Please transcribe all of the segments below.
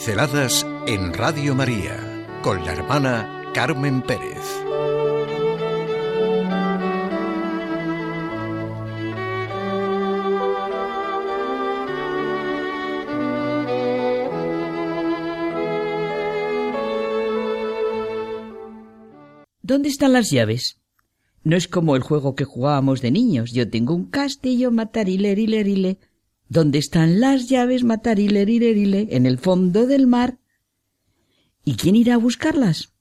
Pinceladas en Radio María con la hermana Carmen Pérez. ¿Dónde están las llaves? No es como el juego que jugábamos de niños. Yo tengo un castillo, matarile, rile, ¿Dónde están las llaves, matarile, rile, En el fondo del mar. ¿Y quién irá a buscarlas?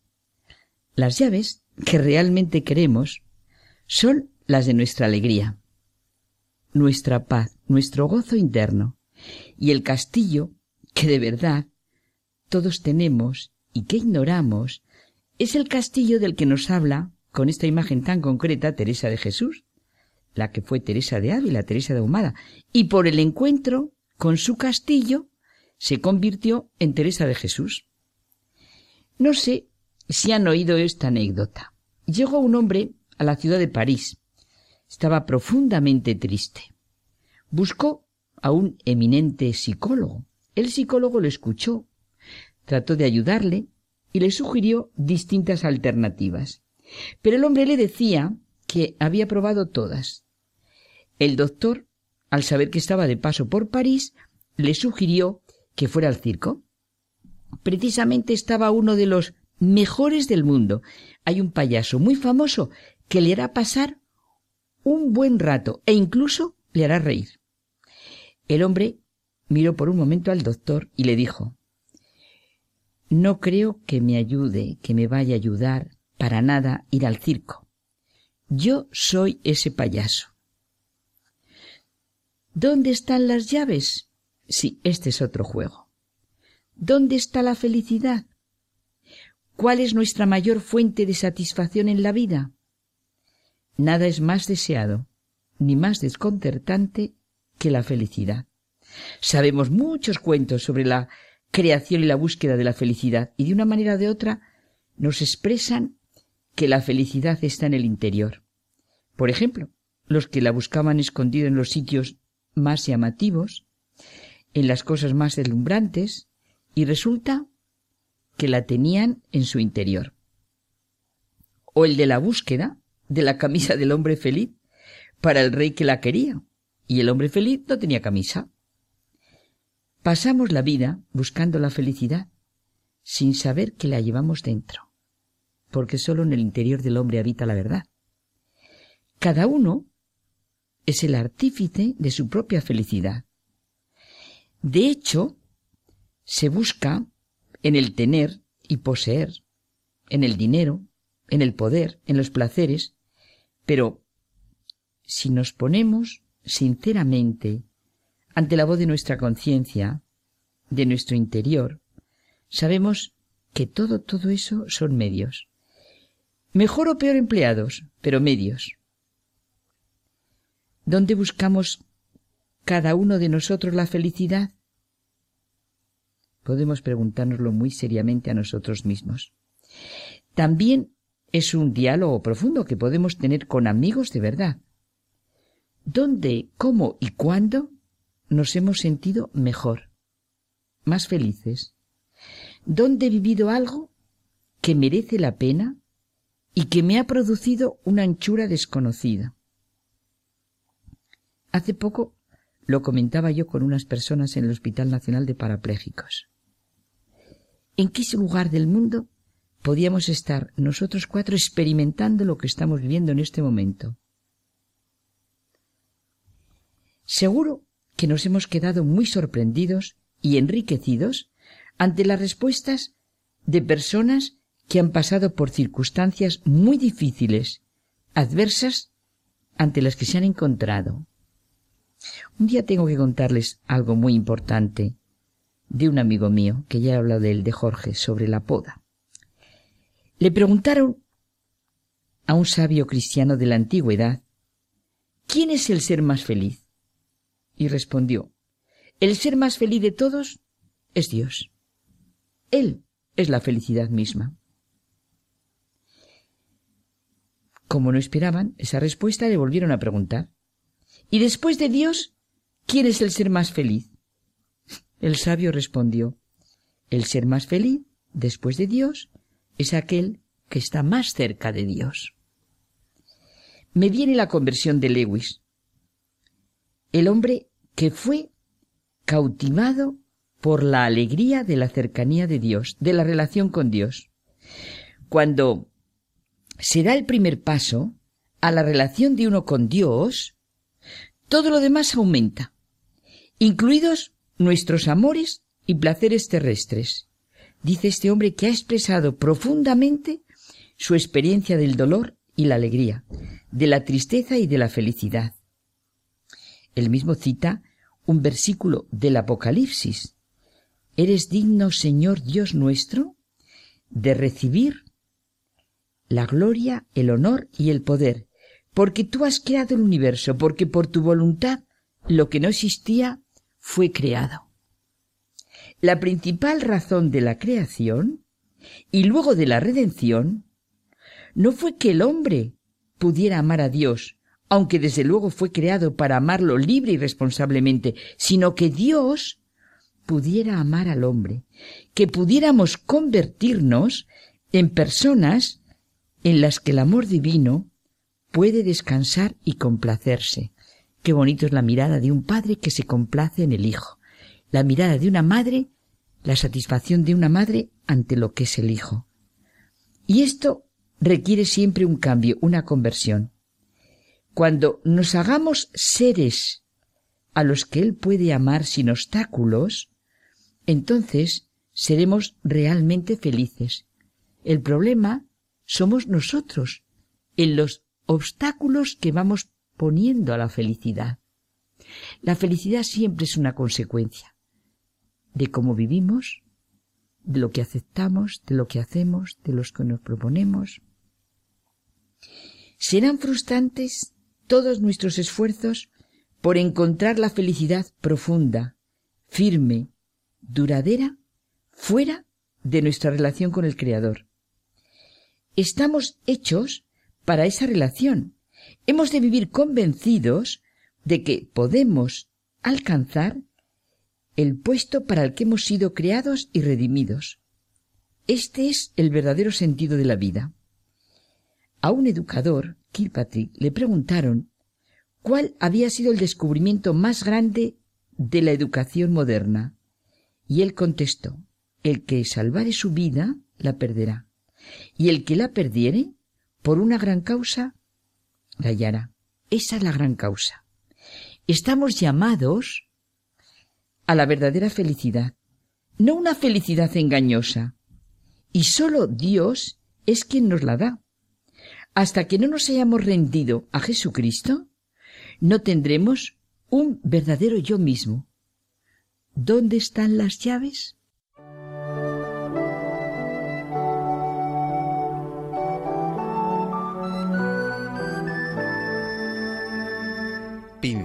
Las llaves que realmente queremos son las de nuestra alegría, nuestra paz, nuestro gozo interno. Y el castillo que de verdad todos tenemos y que ignoramos es el castillo del que nos habla con esta imagen tan concreta Teresa de Jesús, la que fue Teresa de Ávila, Teresa de Ahumada, y por el encuentro con su castillo se convirtió en Teresa de Jesús. No sé si han oído esta anécdota. Llegó un hombre a la ciudad de París. Estaba profundamente triste. Buscó a un eminente psicólogo. El psicólogo lo escuchó, trató de ayudarle y le sugirió distintas alternativas. Pero el hombre le decía que había probado todas. El doctor, al saber que estaba de paso por París, le sugirió que fuera al circo. Precisamente estaba uno de los mejores del mundo. Hay un payaso muy famoso que le hará pasar un buen rato e incluso le hará reír. El hombre miró por un momento al doctor y le dijo No creo que me ayude, que me vaya a ayudar para nada ir al circo. Yo soy ese payaso. ¿Dónde están las llaves? Sí, este es otro juego. ¿Dónde está la felicidad? ¿Cuál es nuestra mayor fuente de satisfacción en la vida? Nada es más deseado ni más desconcertante que la felicidad. Sabemos muchos cuentos sobre la creación y la búsqueda de la felicidad y de una manera o de otra nos expresan que la felicidad está en el interior. Por ejemplo, los que la buscaban escondido en los sitios más llamativos, en las cosas más deslumbrantes, y resulta que la tenían en su interior. O el de la búsqueda de la camisa del hombre feliz para el rey que la quería, y el hombre feliz no tenía camisa. Pasamos la vida buscando la felicidad sin saber que la llevamos dentro porque sólo en el interior del hombre habita la verdad. Cada uno es el artífice de su propia felicidad. De hecho, se busca en el tener y poseer, en el dinero, en el poder, en los placeres, pero si nos ponemos sinceramente ante la voz de nuestra conciencia, de nuestro interior, sabemos que todo, todo eso son medios mejor o peor empleados, pero medios. ¿Dónde buscamos cada uno de nosotros la felicidad? Podemos preguntárnoslo muy seriamente a nosotros mismos. También es un diálogo profundo que podemos tener con amigos de verdad. ¿Dónde, cómo y cuándo nos hemos sentido mejor, más felices? ¿Dónde he vivido algo que merece la pena y que me ha producido una anchura desconocida. Hace poco lo comentaba yo con unas personas en el Hospital Nacional de Parapléjicos. ¿En qué lugar del mundo podíamos estar nosotros cuatro experimentando lo que estamos viviendo en este momento? Seguro que nos hemos quedado muy sorprendidos y enriquecidos ante las respuestas de personas que han pasado por circunstancias muy difíciles, adversas, ante las que se han encontrado. Un día tengo que contarles algo muy importante de un amigo mío, que ya he hablado de él, de Jorge, sobre la poda. Le preguntaron a un sabio cristiano de la antigüedad, ¿quién es el ser más feliz? Y respondió, el ser más feliz de todos es Dios. Él es la felicidad misma. Como no esperaban esa respuesta, le volvieron a preguntar. ¿Y después de Dios, quién es el ser más feliz? El sabio respondió, El ser más feliz, después de Dios, es aquel que está más cerca de Dios. Me viene la conversión de Lewis, el hombre que fue cautivado por la alegría de la cercanía de Dios, de la relación con Dios. Cuando se da el primer paso a la relación de uno con Dios, todo lo demás aumenta, incluidos nuestros amores y placeres terrestres. Dice este hombre que ha expresado profundamente su experiencia del dolor y la alegría, de la tristeza y de la felicidad. El mismo cita un versículo del Apocalipsis. ¿Eres digno, Señor Dios nuestro, de recibir la gloria, el honor y el poder, porque tú has creado el universo, porque por tu voluntad lo que no existía fue creado. La principal razón de la creación y luego de la redención no fue que el hombre pudiera amar a Dios, aunque desde luego fue creado para amarlo libre y responsablemente, sino que Dios pudiera amar al hombre, que pudiéramos convertirnos en personas en las que el amor divino puede descansar y complacerse. Qué bonito es la mirada de un padre que se complace en el hijo, la mirada de una madre, la satisfacción de una madre ante lo que es el hijo. Y esto requiere siempre un cambio, una conversión. Cuando nos hagamos seres a los que Él puede amar sin obstáculos, entonces seremos realmente felices. El problema somos nosotros, en los obstáculos que vamos poniendo a la felicidad. La felicidad siempre es una consecuencia de cómo vivimos, de lo que aceptamos, de lo que hacemos, de los que nos proponemos. Serán frustrantes todos nuestros esfuerzos por encontrar la felicidad profunda, firme, duradera, fuera de nuestra relación con el Creador. Estamos hechos para esa relación. Hemos de vivir convencidos de que podemos alcanzar el puesto para el que hemos sido creados y redimidos. Este es el verdadero sentido de la vida. A un educador, Kilpatrick, le preguntaron cuál había sido el descubrimiento más grande de la educación moderna. Y él contestó, el que salvare su vida la perderá, y el que la perdiere, por una gran causa, hallará. Esa es la gran causa. Estamos llamados a la verdadera felicidad, no una felicidad engañosa. Y sólo Dios es quien nos la da. Hasta que no nos hayamos rendido a Jesucristo, no tendremos un verdadero yo mismo. ¿Dónde están las llaves?